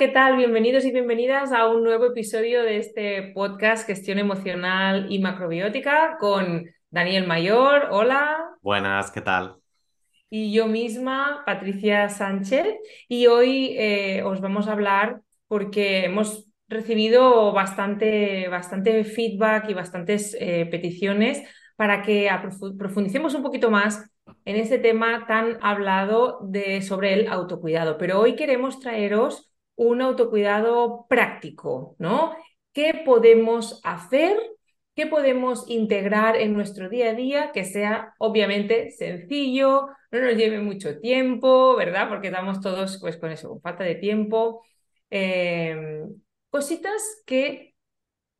¿Qué tal? Bienvenidos y bienvenidas a un nuevo episodio de este podcast Gestión Emocional y Macrobiótica con Daniel Mayor. Hola. Buenas, ¿qué tal? Y yo misma, Patricia Sánchez. Y hoy eh, os vamos a hablar porque hemos recibido bastante, bastante feedback y bastantes eh, peticiones para que profundicemos un poquito más en este tema tan hablado de, sobre el autocuidado. Pero hoy queremos traeros un autocuidado práctico, ¿no? ¿Qué podemos hacer? ¿Qué podemos integrar en nuestro día a día que sea obviamente sencillo, no nos lleve mucho tiempo, ¿verdad? Porque estamos todos pues con eso, con falta de tiempo. Em, cositas que,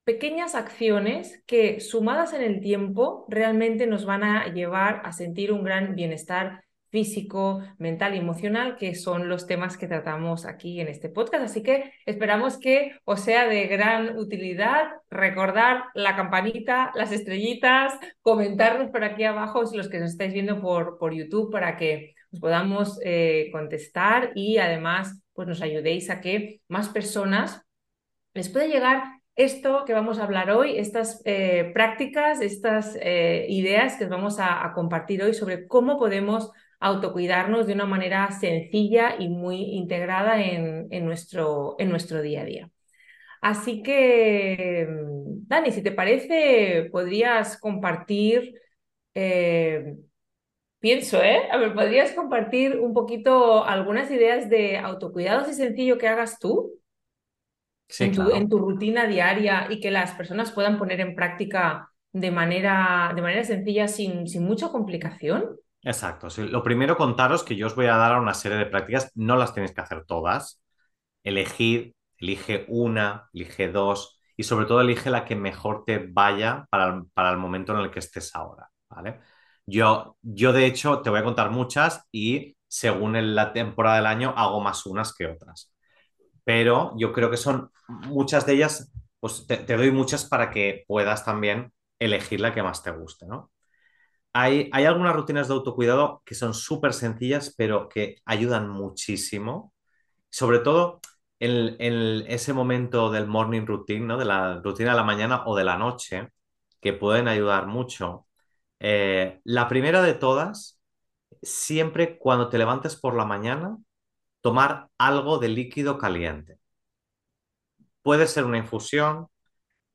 pequeñas acciones que sumadas en el tiempo realmente nos van a llevar a sentir un gran bienestar físico, mental y emocional, que son los temas que tratamos aquí en este podcast. Así que esperamos que os sea de gran utilidad. Recordar la campanita, las estrellitas, comentarnos por aquí abajo los que nos estáis viendo por, por YouTube para que os podamos eh, contestar y además pues nos ayudéis a que más personas les pueda llegar esto que vamos a hablar hoy, estas eh, prácticas, estas eh, ideas que os vamos a, compartir hoy sobre cómo podemos autocuidarnos de una manera sencilla y muy integrada en, nuestro, en nuestro día a día. Así que, Dani, si te parece, podrías compartir, eh, pienso, ¿eh? A ver, podrías compartir un poquito algunas ideas de autocuidado así sencillo que hagas tú en, tu, en, tu, rutina diaria y que las personas puedan poner en práctica de manera, de manera sencilla, sin, sin mucha complicación. Exacto. Lo primero contaros que yo os voy a dar una serie de prácticas, no las tenéis que hacer todas. Elegid, elige una, elige dos y sobre todo elige la que mejor te vaya para, para el momento en el que estés ahora. ¿vale? Yo, yo, de hecho, te voy a contar muchas y según la temporada del año hago más unas que otras. Pero yo creo que son muchas de ellas, pues te, te doy muchas para que puedas también elegir la que más te guste, ¿no? Hay, algunas rutinas de autocuidado que son súper sencillas, pero que ayudan muchísimo. Sobre todo en, ese momento del morning routine, ¿no? De la rutina de la mañana o de la noche, que pueden ayudar mucho. Eh, la primera de todas, siempre cuando te levantes por la mañana, tomar algo de líquido caliente. Puede ser una infusión,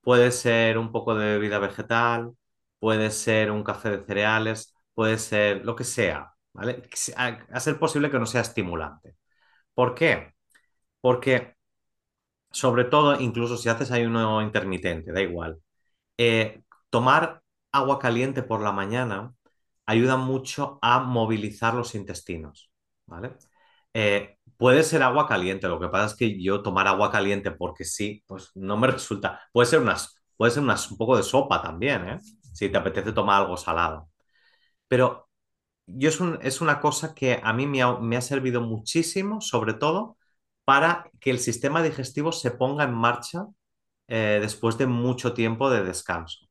puede ser un poco de bebida vegetal, puede ser un café de cereales, puede ser lo que sea, ¿vale? A, ser posible que no sea estimulante. ¿Por qué? Porque, sobre todo, incluso si haces ayuno intermitente, da igual, eh, tomar agua caliente por la mañana ayuda mucho a movilizar los intestinos, ¿vale? Eh, puede ser agua caliente, lo que pasa es que yo tomar agua caliente porque sí, pues no me resulta. Puede ser unas, puede ser unas, un poco de sopa también, ¿eh? Si te apetece tomar algo salado. Pero yo es, una cosa que a mí me ha, servido muchísimo, sobre todo para que el sistema digestivo se ponga en marcha eh, después de mucho tiempo de descanso.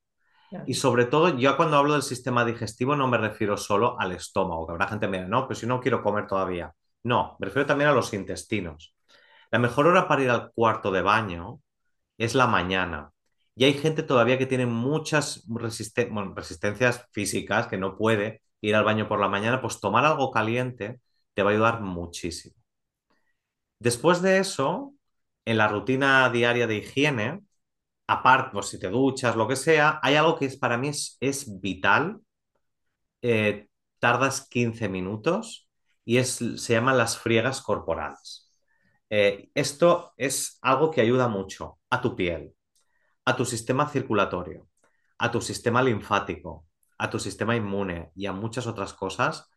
Y sobre todo, yo cuando hablo del sistema digestivo no me refiero solo al estómago, que habrá gente que me diga, no, pero si no quiero comer todavía. No, me refiero también a los intestinos. La mejor hora para ir al cuarto de baño es la mañana. Y hay gente todavía que tiene muchas resistencias físicas, que no puede ir al baño por la mañana, pues tomar algo caliente te va a ayudar muchísimo. Después de eso, en la rutina diaria de higiene, aparte, pues si te duchas, lo que sea, hay algo que es, para mí es, vital. Eh, tardas 15 minutos y es, se llaman las friegas corporales. Eh, esto es algo que ayuda mucho a tu piel, a tu sistema circulatorio, a tu sistema linfático, a tu sistema inmune y a muchas otras cosas.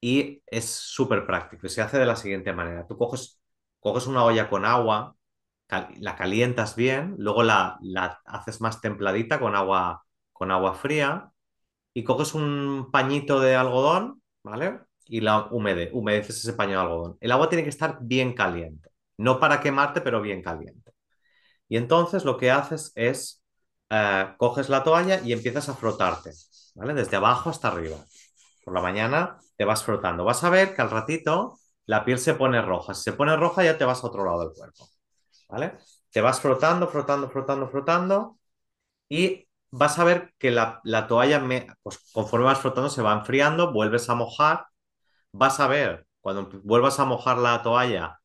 Y es súper práctico. Se hace de la siguiente manera. Tú coges, coges una olla con agua, la calientas bien, luego la, la haces más templadita con agua, con agua fría y coges un pañito de algodón, ¿vale? Y la humede, humedeces ese paño de algodón. El agua tiene que estar bien caliente, no para quemarte, pero bien caliente. Y entonces lo que haces es, eh, coges la toalla y empiezas a frotarte, ¿vale? Desde abajo hasta arriba. Por la mañana te vas frotando. Vas a ver que al ratito la piel se pone roja. Si se pone roja ya te vas a otro lado del cuerpo, ¿vale? Te vas frotando, frotando, frotando, frotando y vas a ver que la, toalla, pues conforme vas frotando, se va enfriando, vuelves a mojar. Vas a ver, cuando vuelvas a mojar la toalla,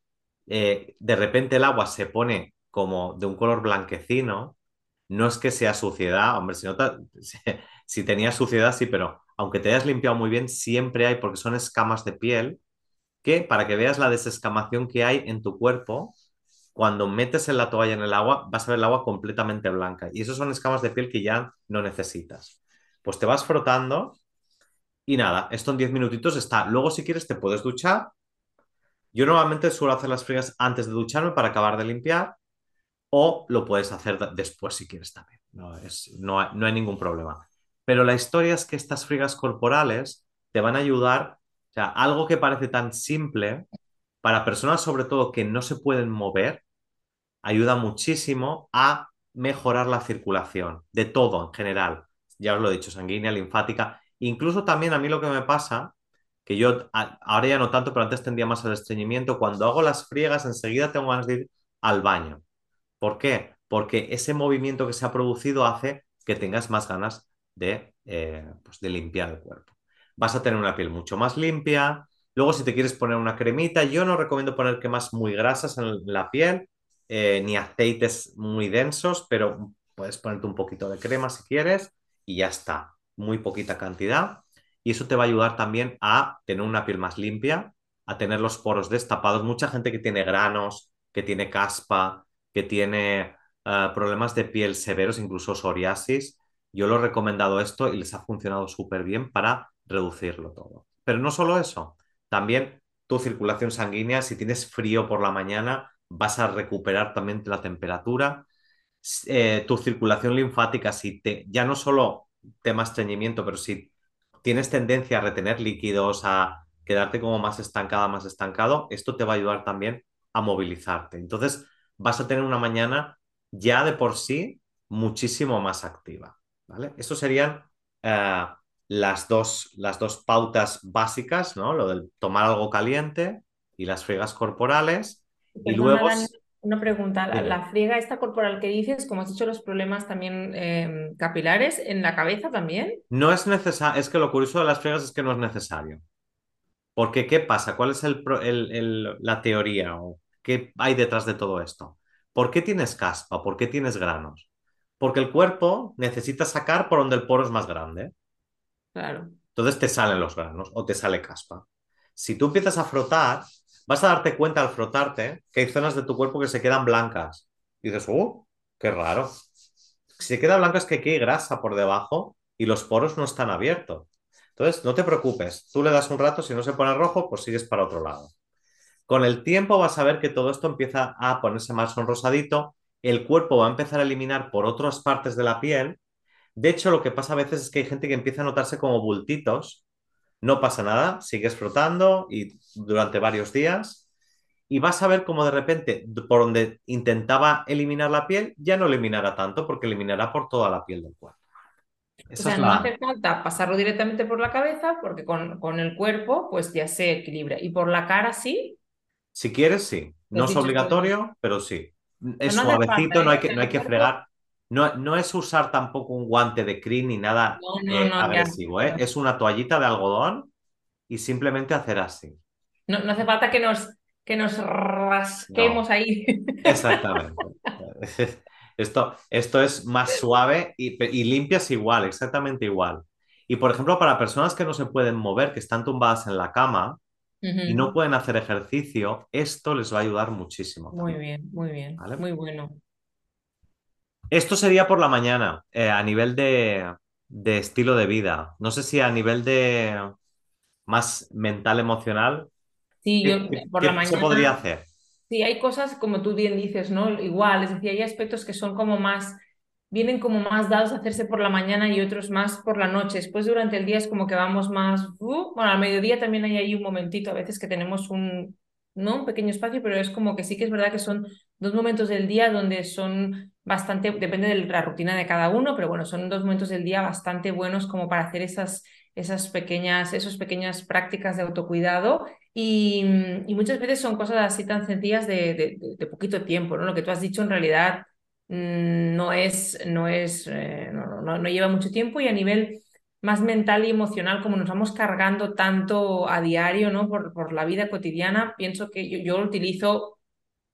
eh, de repente el agua se pone como de un color blanquecino. No es que sea suciedad, hombre, si, nota, si tenía suciedad, sí, pero aunque te hayas limpiado muy bien, siempre hay, porque son escamas de piel, que para que veas la desescamación que hay en tu cuerpo, cuando metes en la toalla en el agua, vas a ver el agua completamente blanca. Y esos son escamas de piel que ya no necesitas. Pues te vas frotando y nada, esto en 10 minutitos está. Luego, si quieres, te puedes duchar. Yo normalmente suelo hacer las frías antes de ducharme para acabar de limpiar o lo puedes hacer después si quieres también. No, es, no, hay, no hay ningún problema. Pero la historia es que estas frigas corporales te van a ayudar, o sea, algo que parece tan simple, para personas sobre todo que no se pueden mover, ayuda muchísimo a mejorar la circulación de todo en general. Ya os lo he dicho, sanguínea, linfática. Incluso también a mí lo que me pasa, que yo ahora ya no tanto, pero antes tendía más al estreñimiento, cuando hago las friegas enseguida tengo ganas de ir al baño. ¿Por qué? Porque ese movimiento que se ha producido hace que tengas más ganas de, eh, pues de limpiar el cuerpo. Vas a tener una piel mucho más limpia. Luego, si te quieres poner una cremita, yo no recomiendo poner quemas muy grasas en la piel, eh, ni aceites muy densos, pero puedes ponerte un poquito de crema si quieres y ya está. Muy poquita cantidad. Y eso te va a ayudar también a tener una piel más limpia, a tener los poros destapados. Mucha gente que tiene granos, que tiene caspa, que tiene eh, problemas de piel severos, incluso psoriasis, yo lo he recomendado esto y les ha funcionado súper bien para reducirlo todo. Pero no solo eso, también tu circulación sanguínea, si tienes frío por la mañana, vas a recuperar también la temperatura. Eh, tu circulación linfática, si te, ya no solo tema estreñimiento, pero si tienes tendencia a retener líquidos, a quedarte como más estancada, más estancado, esto te va a ayudar también a movilizarte. Entonces, vas a tener una mañana ya de por sí muchísimo más activa. ¿vale? Eso serían eh, las, dos, las dos pautas básicas, ¿no? Lo del tomar algo caliente y las friegas corporales. y luego... una pregunta, la, friega esta corporal que dices, como has dicho, los problemas también em, capilares en la cabeza también. No es necesario, es que lo curioso de las friegas es que no es necesario. Porque, ¿qué pasa? ¿Cuál es la teoría? O ¿Qué hay detrás de todo esto? ¿Por qué tienes caspa? ¿Por qué tienes granos? Porque el cuerpo necesita sacar por donde el poro es más grande. Claro. Entonces te salen los granos o te sale caspa. Si tú empiezas a frotar, vas a darte cuenta al frotarte que hay zonas de tu cuerpo que se quedan blancas. Y dices, ¡uh! ¡Qué raro! Si se queda blanca es que aquí hay grasa por debajo y los poros no están abiertos. Entonces, no te preocupes. Tú le das un rato, si no se pone rojo, pues sigues para otro lado. Con el tiempo vas a ver que todo esto empieza a ponerse más sonrosadito, el cuerpo va a empezar a eliminar por otras partes de la piel. De hecho, lo que pasa a veces es que hay gente que empieza a notarse como bultitos. No pasa nada, sigues frotando y durante varios días y vas a ver como de repente por donde intentaba eliminar la piel ya no eliminará tanto porque eliminará por toda la piel del cuerpo. o sea, no hace falta pasarlo directamente por la cabeza porque con, con, el cuerpo pues ya se equilibra. Y por la cara sí, si quieres, sí. No es obligatorio, pero sí. Es suavecito, no hay que, no hay que fregar. No, no, es usar tampoco un guante de crin ni nada eh, agresivo, ¿eh? Es una toallita de algodón y simplemente hacer así. No, hace falta que nos, que nos rasquemos ahí. Exactamente. Esto, esto es más suave y, y limpias igual, exactamente igual. Y por ejemplo, para personas que no se pueden mover, que están tumbadas en la cama, y no pueden hacer ejercicio, esto les va a ayudar muchísimo. Muy bien, muy bien, muy bueno. Esto sería por la mañana, eh, a nivel de, estilo de vida. No sé si a nivel de más mental, emocional. Sí, yo por la mañana. se podría hacer? Sí, hay cosas, como tú bien dices, ¿no? Igual, es decir, hay aspectos que son como más, vienen como más dados a hacerse por la mañana y otros más por la noche. Después durante el día es como que vamos más, uh, bueno, al mediodía también hay ahí un momentito, a veces que tenemos un, ¿no? Un pequeño espacio, pero es como que sí que es verdad que son dos momentos del día donde son bastante, depende de la rutina de cada uno, pero bueno, son dos momentos del día bastante buenos como para hacer esas, esas pequeñas, esas pequeñas prácticas de autocuidado y, muchas veces son cosas así tan sencillas de, de, poquito tiempo, ¿no? Lo que tú has dicho en realidad no es, no es, eh, no, no, no lleva mucho tiempo y a nivel más mental y emocional, como nos vamos cargando tanto a diario, ¿no? Por, por la vida cotidiana, pienso que yo, yo, lo utilizo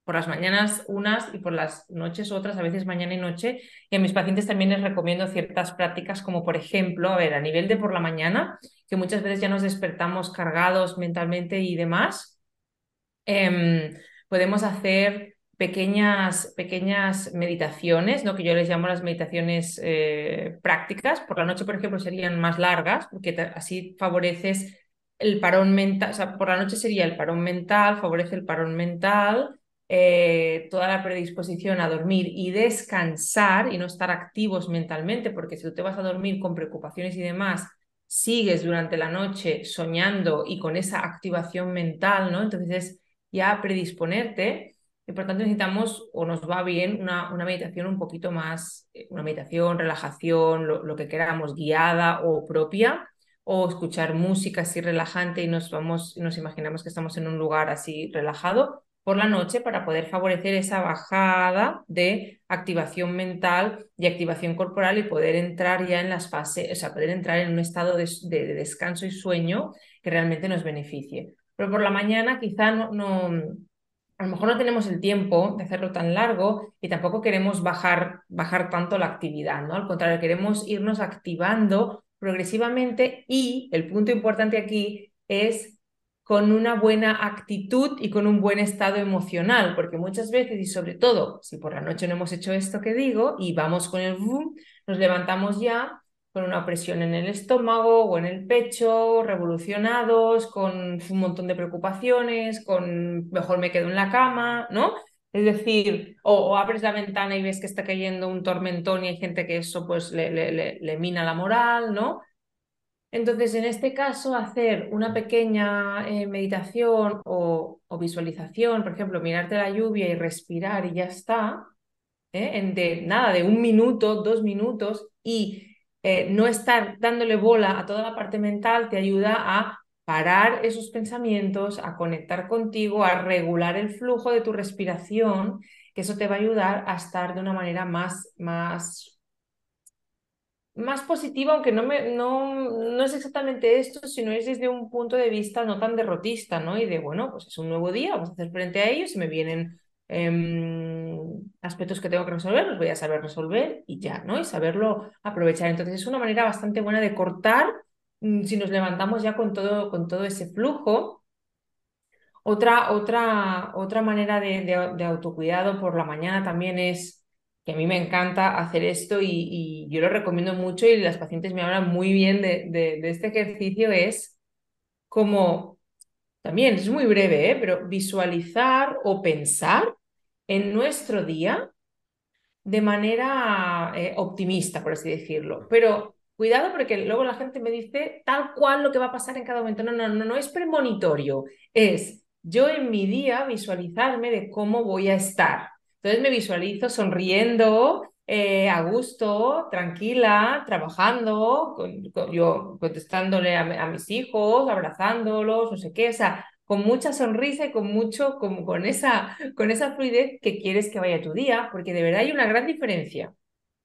por las mañanas unas y por las noches otras, a veces mañana y noche. Y a mis pacientes también les recomiendo ciertas prácticas, como por ejemplo, a ver, a nivel de por la mañana, que muchas veces ya nos despertamos cargados mentalmente y demás, em, podemos hacer pequeñas, pequeñas meditaciones, ¿no? que yo les llamo las meditaciones eh, prácticas. Por la noche, por ejemplo, serían más largas, porque así favoreces el parón mental, o sea, por la noche sería el parón mental, favorece el parón mental, eh, toda la predisposición a dormir y descansar y no estar activos mentalmente, porque si tú te vas a dormir con preocupaciones y demás, sigues durante la noche soñando y con esa activación mental, ¿no? Entonces es ya predisponerte y por tanto necesitamos o nos va bien una, una meditación un poquito más, eh, una meditación, relajación, lo, que queramos, guiada o propia, o escuchar música así relajante y nos vamos, nos imaginamos que estamos en un lugar así relajado por la noche para poder favorecer esa bajada de activación mental y activación corporal y poder entrar ya en las fases, o sea, poder entrar en un estado de, de, descanso y sueño que realmente nos beneficie. Pero por la mañana quizá no a lo mejor no tenemos el tiempo de hacerlo tan largo y tampoco queremos bajar, bajar tanto la actividad, ¿no? Al contrario, queremos irnos activando progresivamente y el punto importante aquí es con una buena actitud y con un buen estado emocional, porque muchas veces y sobre todo si por la noche no hemos hecho esto que digo y vamos con el boom, nos levantamos ya con una presión en el estómago o en el pecho, revolucionados, con un montón de preocupaciones, con mejor me quedo en la cama, ¿no? Es decir, o, abres la ventana y ves que está cayendo un tormentón y hay gente que eso pues le, le, le, mina la moral, ¿no? Entonces, en este caso, hacer una pequeña eh, meditación o, o, visualización, por ejemplo, mirarte la lluvia y respirar y ya está, ¿eh? en de nada, de un minuto, dos minutos, y eh, no estar dándole bola a toda la parte mental te ayuda a parar esos pensamientos, a conectar contigo, a regular el flujo de tu respiración, que eso te va a ayudar a estar de una manera más, más, más positiva, aunque no, me, no, no es exactamente esto, sino es desde un punto de vista no tan derrotista, ¿no? Y de, bueno, pues es un nuevo día, vamos a hacer frente a ellos y me vienen Em, aspectos que tengo que resolver, los voy a saber resolver y ya, ¿no? Y saberlo aprovechar. Entonces es una manera bastante buena de cortar mm, si nos levantamos ya con todo, con todo ese flujo. Otra, otra, otra manera de, autocuidado por la mañana también es que a mí me encanta hacer esto y, yo lo recomiendo mucho y las pacientes me hablan muy bien de, de este ejercicio, es como también es muy breve, ¿eh? pero visualizar o pensar en nuestro día de manera eh, optimista, por así decirlo. Pero cuidado porque luego la gente me dice tal cual lo que va a pasar en cada momento. No, no, no, no es premonitorio. Es yo en mi día visualizarme de cómo voy a estar. Entonces me visualizo sonriendo, eh, a gusto, tranquila, trabajando, yo contestándole a, mis hijos, abrazándolos, no sé qué, o sea, con mucha sonrisa y con mucho, como con esa, con esa fluidez que quieres que vaya tu día, porque de verdad hay una gran diferencia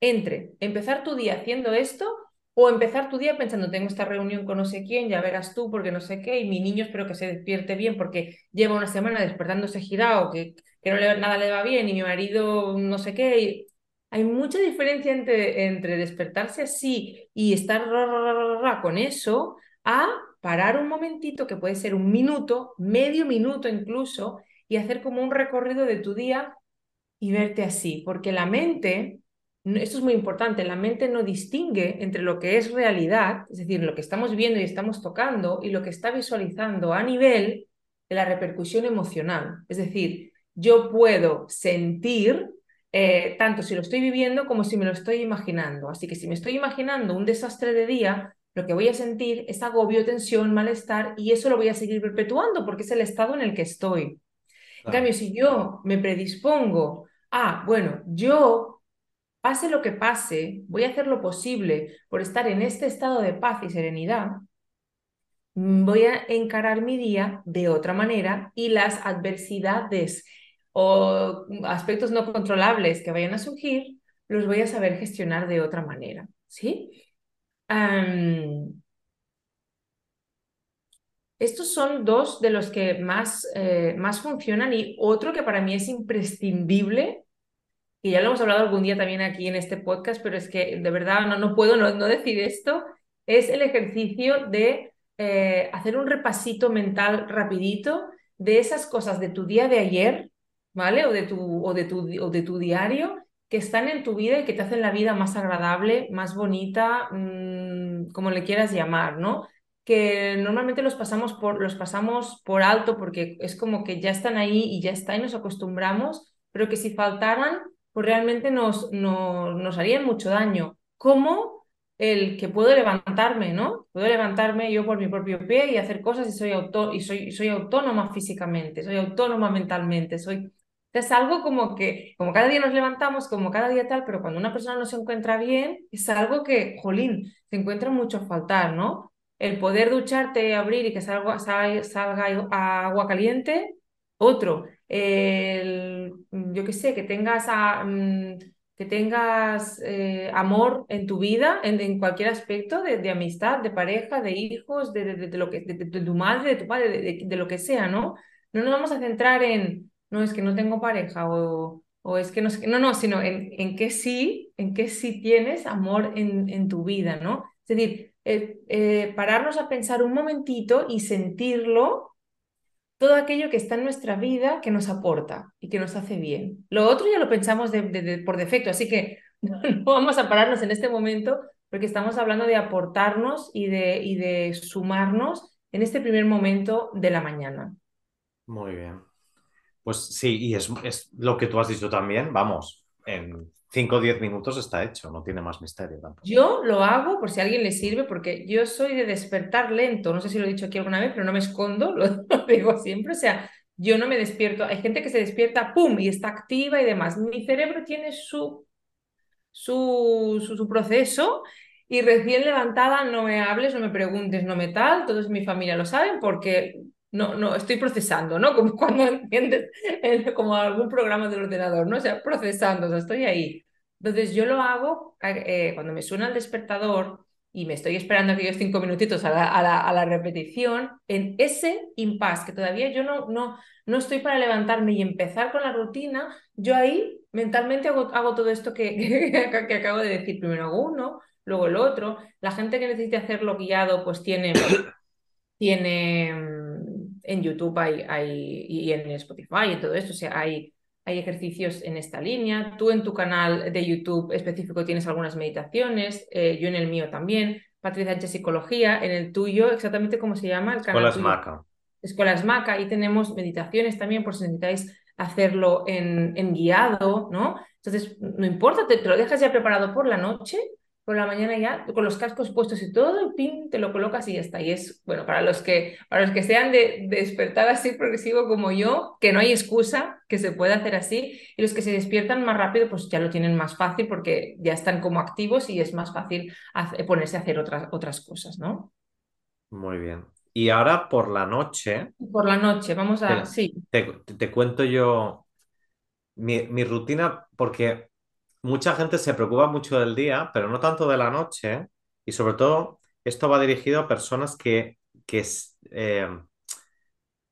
entre empezar tu día haciendo esto o empezar tu día pensando, tengo esta reunión con no sé quién, ya verás tú, porque no sé qué, y mi niño espero que se despierte bien porque lleva una semana despertándose girado, que, que no le, nada le va bien, y mi marido no sé qué, hay mucha diferencia entre, entre despertarse así y estar con eso a parar un momentito, que puede ser un minuto, medio minuto incluso, y hacer como un recorrido de tu día y verte así, porque la mente, esto es muy importante, la mente no distingue entre lo que es realidad, es decir, lo que estamos viendo y estamos tocando, y lo que está visualizando a nivel de la repercusión emocional. Es decir, yo puedo sentir eh, tanto si lo estoy viviendo como si me lo estoy imaginando. Así que si me estoy imaginando un desastre de día, lo que voy a sentir es agobio, tensión, malestar y eso lo voy a seguir perpetuando porque es el estado en el que estoy. En cambio, si yo me predispongo a, bueno, yo, pase lo que pase, voy a hacer lo posible por estar en este estado de paz y serenidad, voy a encarar mi día de otra manera y las adversidades o aspectos no controlables que vayan a surgir, los voy a saber gestionar de otra manera, ¿sí? Estos son dos de los que más, eh, más funcionan y otro que para mí es imprescindible, y ya lo hemos hablado algún día también aquí en este podcast, pero es que de verdad no, no puedo no, decir esto, es el ejercicio de eh, hacer un repasito mental rapidito de esas cosas de tu día de ayer, ¿vale? O de tu, o de tu, o de tu diario que están en tu vida y que te hacen la vida más agradable, más bonita, mm, como le quieras llamar, ¿no? Que normalmente los pasamos por, los pasamos por alto porque es como que ya están ahí y ya está y nos acostumbramos, pero que si faltaran, pues realmente nos, nos, nos harían mucho daño. Como el que puedo levantarme, ¿no? Puedo levantarme yo por mi propio pie y hacer cosas y soy, auto y soy, soy autónoma físicamente, soy autónoma mentalmente, soy es algo como que, como cada día nos levantamos, como cada día tal, pero cuando una persona no se encuentra bien, es algo que, jolín, se encuentra mucho a faltar, ¿no? El poder ducharte, abrir y que salga, salga agua caliente, otro. El, yo qué sé, que tengas, a, mm, que tengas eh, amor en tu vida, en, cualquier aspecto, de, amistad, de pareja, de hijos, de, de lo que, de, tu madre, de tu padre, de, lo que sea, ¿no? No nos vamos a centrar en no, es que no tengo pareja o, o es que no, no, no, sino en, en que sí, en que sí tienes amor en, en tu vida, ¿no? Es decir, eh, eh, pararnos a pensar un momentito y sentirlo, todo aquello que está en nuestra vida que nos aporta y que nos hace bien. Lo otro ya lo pensamos por defecto, así que no, vamos a pararnos en este momento porque estamos hablando de aportarnos y de, y de sumarnos en este primer momento de la mañana. Muy bien. Pues sí, y es, lo que tú has dicho también, vamos, en 5 o 10 minutos está hecho, no tiene más misterio tampoco. Yo lo hago por si a alguien le sirve, porque yo soy de despertar lento, no sé si lo he dicho aquí alguna vez, pero no me escondo, lo, digo siempre, o sea, yo no me despierto, hay gente que se despierta, ¡pum!, y está activa y demás. Mi cerebro tiene su, su, su, proceso y recién levantada no me hables, no me preguntes, no me tal, todos mi familia lo saben porque no, no, estoy procesando, ¿no? Como cuando entiendes, como algún programa del ordenador, ¿no? O sea, procesando, o sea, estoy ahí. Entonces yo lo hago eh, cuando me suena el despertador y me estoy esperando aquellos cinco minutitos a la, a la, repetición, en ese impasse que todavía yo no, no, no estoy para levantarme y empezar con la rutina, yo ahí mentalmente hago, hago todo esto que, que, acabo de decir. Primero hago uno, luego el otro. La gente que necesite hacerlo guiado, pues tiene, tiene en YouTube hay, hay, y en Spotify y todo esto, o sea, hay, hay ejercicios en esta línea. Tú en tu canal de YouTube específico tienes algunas meditaciones, eh, yo en el mío también. Patricia Sánchez Psicología, en el tuyo, exactamente cómo se llama el canal. Escuelas Maca. Escuelas Maca, ahí tenemos meditaciones también por si necesitáis hacerlo en, en guiado, ¿no? Entonces, no importa, te, te, lo dejas ya preparado por la noche por la mañana ya, con los cascos puestos y todo, y pin, te lo colocas y ya está. Y es, bueno, para los que, para los que sean de, despertar así progresivo como yo, que no hay excusa, que se puede hacer así, y los que se despiertan más rápido, pues ya lo tienen más fácil porque ya están como activos y es más fácil ponerse a hacer otras, otras cosas, ¿no? Muy bien. Y ahora por la noche. Por la noche, vamos a. Te, sí. Te, cuento yo mi, mi, rutina, porque mucha gente se preocupa mucho del día, pero no tanto de la noche. Y sobre todo, esto va dirigido a personas que, que eh,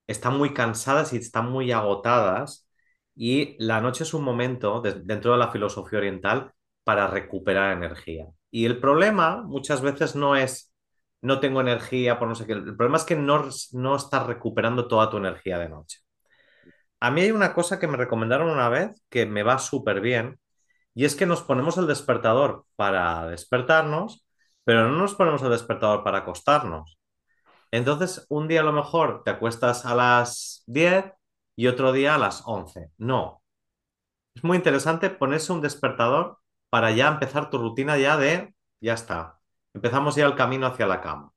están muy cansadas y están muy agotadas. Y la noche es un momento, dentro de la filosofía oriental, para recuperar energía. Y el problema muchas veces no es no tengo energía por no sé qué. El problema es que no, no estás recuperando toda tu energía de noche. A mí hay una cosa que me recomendaron una vez que me va súper bien, y es que nos ponemos el despertador para despertarnos, pero no nos ponemos el despertador para acostarnos. Entonces, un día a lo mejor te acuestas a las 10 y otro día a las 11. No. Es muy interesante ponerse un despertador para ya empezar tu rutina ya de, ya está, empezamos ya el camino hacia la cama.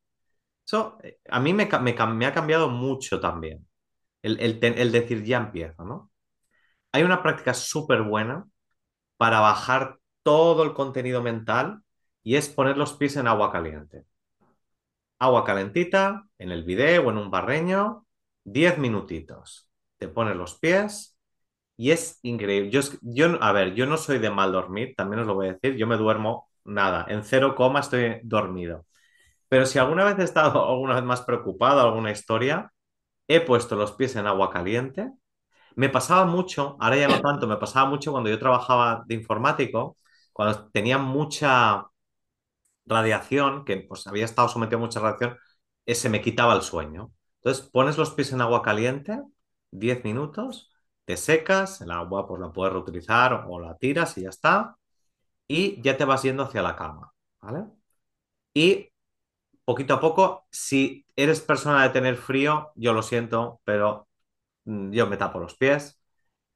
Eso eh, a mí me, ha cambiado mucho también, el, el decir ya empiezo, ¿no? Hay una práctica súper buena para bajar todo el contenido mental y es poner los pies en agua caliente. Agua calentita, en el video o en un barreño, 10 minutitos. Te pones los pies y es increíble. Yo, yo, a ver, yo no soy de mal dormir, también os lo voy a decir, yo me duermo nada, en cero coma estoy dormido. Pero si alguna vez he estado alguna vez más preocupado, alguna historia, he puesto los pies en agua caliente. Me pasaba mucho, ahora ya no tanto, me pasaba mucho cuando yo trabajaba de informático, cuando tenía mucha radiación, que pues había estado sometido a mucha radiación, eh, se me quitaba el sueño. Entonces pones los pies en agua caliente, 10 minutos, te secas, el agua pues la puedes reutilizar o la tiras y ya está, y ya te vas yendo hacia la cama, ¿vale? Y poquito a poco, si eres persona de tener frío, yo lo siento, pero yo me tapo los pies,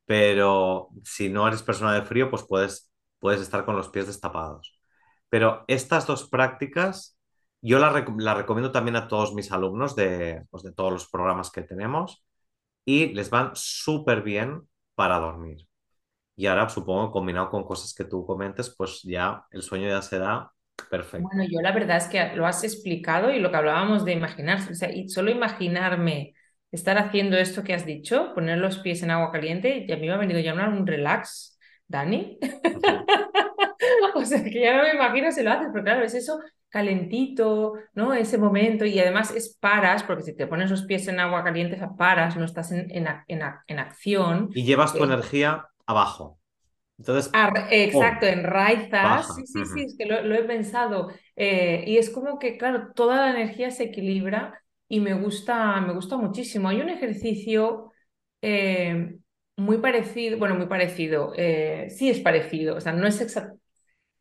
pero si no eres persona de frío, pues puedes, puedes estar con los pies destapados. Pero estas dos prácticas, yo las la recomiendo también a todos mis alumnos de, pues, de todos los programas que tenemos y les van súper bien para dormir. Y ahora supongo combinado con cosas que tú comentes, pues ya el sueño ya será perfecto. Bueno, yo la verdad es que lo has explicado y lo que hablábamos de imaginarse, o sea, y solo imaginarme estar haciendo esto que has dicho, poner los pies en agua caliente, y a mí me ha venido ya un relax, Dani. o sea, que ya no me imagino si lo haces, pero claro, es eso calentito, ¿no? Ese momento y además es paras, porque si te pones los pies en agua caliente, paras, no estás en, en, en, acción. Y llevas tu eh, energía abajo. Entonces, exacto, en raizas. Sí, sí, sí, es que lo, he pensado. Eh, y es como que, claro, toda la energía se equilibra y me gusta, me gusta muchísimo. Hay un ejercicio eh, muy parecido, bueno, muy parecido, sí es parecido, o sea, no es exacto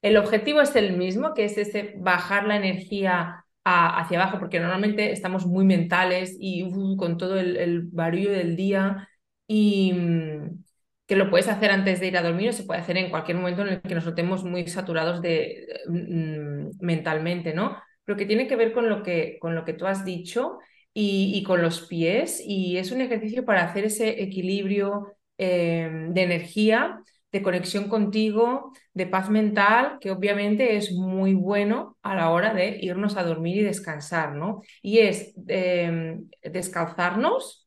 el objetivo es el mismo, que es ese bajar la energía hacia abajo, porque normalmente estamos muy mentales y uh, con todo el, el, barullo del día y mm, que lo puedes hacer antes de ir a dormir o se puede hacer en cualquier momento en el que nos notemos muy saturados de, mm, mentalmente, ¿no? Pero que tiene que ver con lo que, con lo que tú has dicho y, con los pies y es un ejercicio para hacer ese equilibrio eh, de energía de conexión contigo, de paz mental, que obviamente es muy bueno a la hora de irnos a dormir y descansar, ¿no? Y es em, descalzarnos.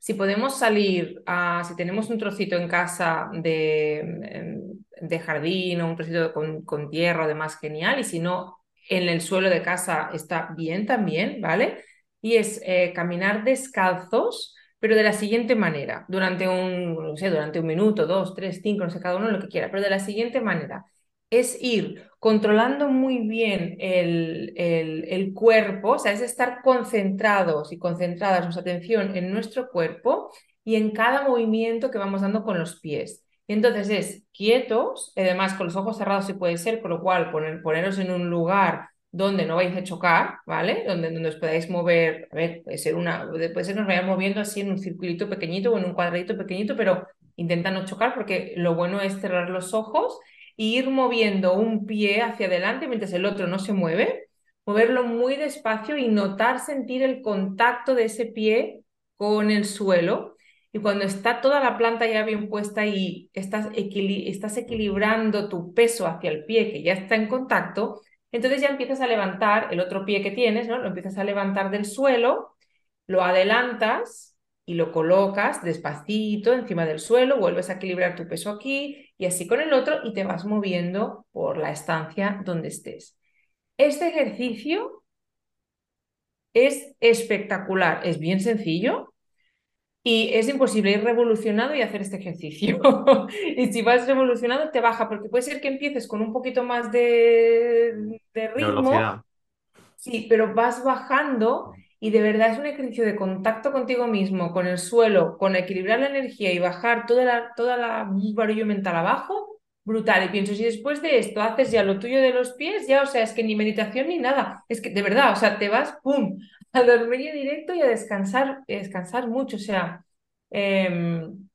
Si podemos salir, a, si tenemos un trocito en casa de, em, de jardín o un trocito con, con tierra o demás, genial. Y si no, en el suelo de casa está bien también, ¿vale? Y es eh, caminar descalzos pero de la siguiente manera, durante un, no sé, durante un minuto, dos, tres, cinco, no sé, cada uno lo que quiera, pero de la siguiente manera, es ir controlando muy bien el, el, el cuerpo, o sea, es estar concentrados y concentradas nuestra atención en nuestro cuerpo y en cada movimiento que vamos dando con los pies. Entonces es quietos, además con los ojos cerrados si puede ser, con lo cual poner, poneros en un lugar donde no vais a chocar, ¿vale? Donde, donde os podáis mover, a ver, puede ser una, puede ser que nos vayamos moviendo así en un circulito pequeñito o en un cuadradito pequeñito, pero intenta no chocar porque lo bueno es cerrar los ojos e ir moviendo un pie hacia adelante mientras el otro no se mueve, moverlo muy despacio y notar, sentir el contacto de ese pie con el suelo. Y cuando está toda la planta ya bien puesta y estás, equilibrando tu peso hacia el pie que ya está en contacto, entonces ya empiezas a levantar el otro pie que tienes, ¿no? Lo empiezas a levantar del suelo, lo adelantas y lo colocas despacito encima del suelo, vuelves a equilibrar tu peso aquí y así con el otro y te vas moviendo por la estancia donde estés. Este ejercicio es espectacular, es bien sencillo, y es imposible ir revolucionado y hacer este ejercicio. y si vas revolucionado, te baja, porque puede ser que empieces con un poquito más de, ritmo. Sí, pero vas bajando y de verdad es un ejercicio de contacto contigo mismo, con el suelo, con equilibrar la energía y bajar toda la, toda la barullo mental abajo, brutal. Y pienso, si después de esto haces ya lo tuyo de los pies, ya, o sea, es que ni meditación ni nada. Es que de verdad, o sea, te vas, ¡pum!, a dormir directo y a descansar, a descansar mucho. O sea, Em,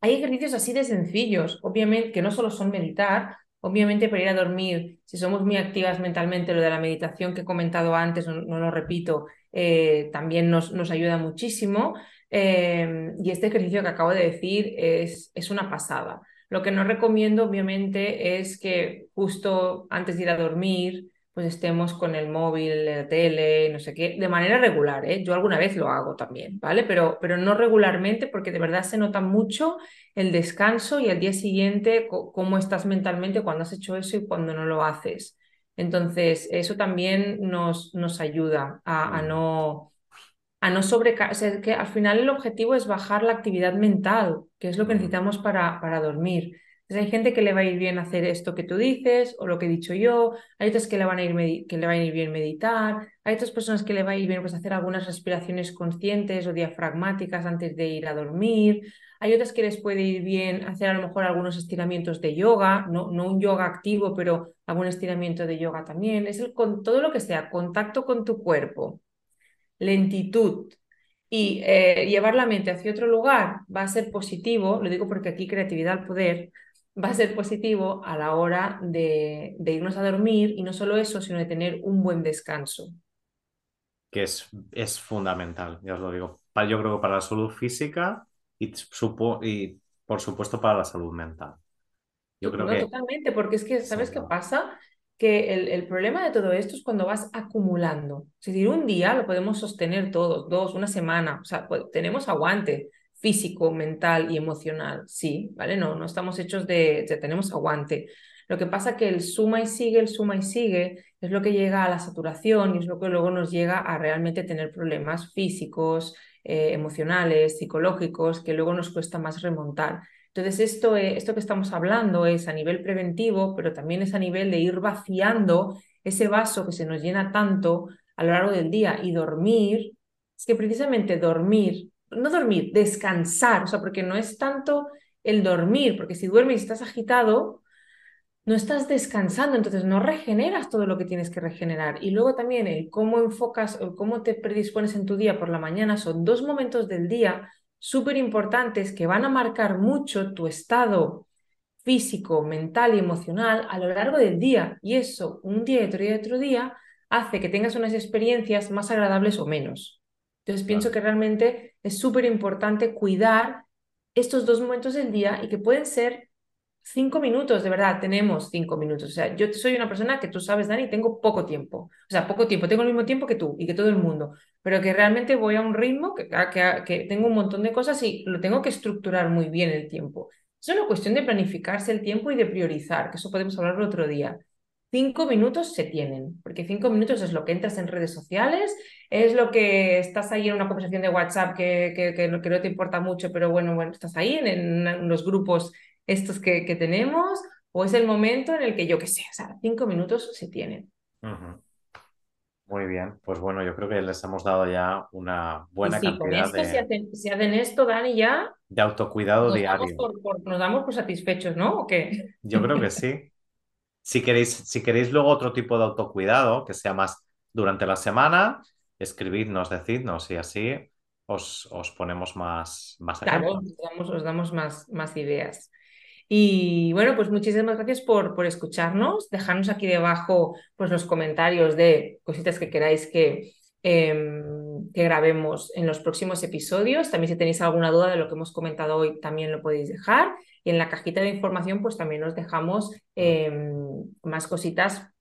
hay ejercicios así de sencillos, obviamente, que no solo son meditar, obviamente para ir a dormir, si somos muy activas mentalmente, lo de la meditación que he comentado antes, no, lo repito, eh, también nos, nos, ayuda muchísimo. Em, y este ejercicio que acabo de decir es, es una pasada. Lo que no recomiendo, obviamente, es que justo antes de ir a dormir, pues estemos con el móvil, la tele, no sé qué, de manera regular, ¿eh? Yo alguna vez lo hago también, ¿vale? Pero, pero no regularmente porque de verdad se nota mucho el descanso y al día siguiente cómo estás mentalmente cuando has hecho eso y cuando no lo haces. Entonces, eso también nos, nos ayuda a, no a no sobrecargar, o sea, que al final el objetivo es bajar la actividad mental, que es lo que necesitamos para, para dormir hay gente que le va a ir bien hacer esto que tú dices o lo que he dicho yo, hay otras que le van a ir, que le va a ir bien meditar, hay otras personas que le va a ir bien pues, hacer algunas respiraciones conscientes o diafragmáticas antes de ir a dormir, hay otras que les puede ir bien hacer a lo mejor algunos estiramientos de yoga, no, no un yoga activo, pero algún estiramiento de yoga también, es el, con todo lo que sea, contacto con tu cuerpo, lentitud, y eh, llevar la mente hacia otro lugar va a ser positivo, lo digo porque aquí creatividad al poder, va a ser positivo a la hora de, irnos a dormir y no solo eso, sino de tener un buen descanso. Que es, es fundamental, ya os lo digo. Yo creo que para la salud física y, y por supuesto para la salud mental. Yo creo que... Totalmente, porque es que, ¿sabes qué pasa? Que el, el, problema de todo esto es cuando vas acumulando. Es decir, un día lo podemos sostener todos, dos, una semana, o sea, pues, tenemos aguante, físico, mental y emocional, sí, ¿vale? No, no estamos hechos de, ya tenemos aguante. Lo que pasa que el suma y sigue, el suma y sigue, es lo que llega a la saturación y es lo que luego nos llega a realmente tener problemas físicos, eh, emocionales, psicológicos, que luego nos cuesta más remontar. Entonces, esto, esto que estamos hablando es a nivel preventivo, pero también es a nivel de ir vaciando ese vaso que se nos llena tanto a lo largo del día y dormir. Es que precisamente dormir no dormir, descansar, o sea, porque no es tanto el dormir, porque si duermes y estás agitado, no estás descansando, entonces no regeneras todo lo que tienes que regenerar. Y luego también el cómo enfocas, o cómo te predispones en tu día por la mañana, son dos momentos del día súper importantes que van a marcar mucho tu estado físico, mental y emocional a lo largo del día. Y eso, un día y otro día y otro día, hace que tengas unas experiencias más agradables o menos. Entonces pienso que realmente es súper importante cuidar estos dos momentos del día y que pueden ser cinco minutos, de verdad, tenemos cinco minutos. O sea, yo soy una persona que tú sabes, Dani, tengo poco tiempo. O sea, poco tiempo, tengo el mismo tiempo que tú y que todo el mundo, pero que realmente voy a un ritmo que, que, que tengo un montón de cosas y lo tengo que estructurar muy bien el tiempo. Es una cuestión de planificarse el tiempo y de priorizar, que eso podemos hablar otro día. Cinco minutos se tienen, porque cinco minutos es lo que entras en redes sociales, es lo que estás ahí en una conversación de WhatsApp que, que, que, no, te importa mucho, pero bueno, bueno, estás ahí en, los grupos estos que, tenemos, o es el momento en el que yo qué sé, o sea, cinco minutos se tienen. Muy bien, pues bueno, yo creo que les hemos dado ya una buena sí, cantidad con esto, Si, hacen, si hacen, esto, Dani, ya... De autocuidado diario. nos damos por satisfechos, ¿no? ¿O qué? Yo creo que sí. Si queréis, si queréis luego otro tipo de autocuidado, que sea más durante la semana, escribidnos, decidnos y así os, os ponemos más, más Claro, os damos, os damos más, más ideas. Y bueno, pues muchísimas gracias por, por escucharnos. Dejadnos aquí debajo pues, los comentarios de cositas que queráis que, em, que grabemos en los próximos episodios. También si tenéis alguna duda de lo que hemos comentado hoy, también lo podéis dejar. Y en la cajita de información, pues también os dejamos em, más cositas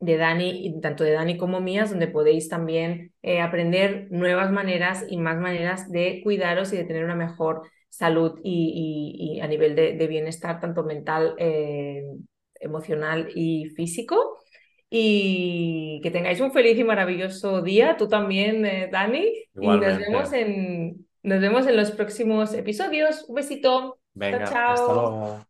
de Dani, tanto de Dani como mías, donde podéis también eh, aprender nuevas maneras y más maneras de cuidaros y de tener una mejor salud y, a nivel de, bienestar, tanto mental, eh, emocional y físico. Y que tengáis un feliz y maravilloso día, tú también, eh, Dani. Y nos vemos, en, nos vemos en los próximos episodios. Un besito. Venga, chao. Hasta luego.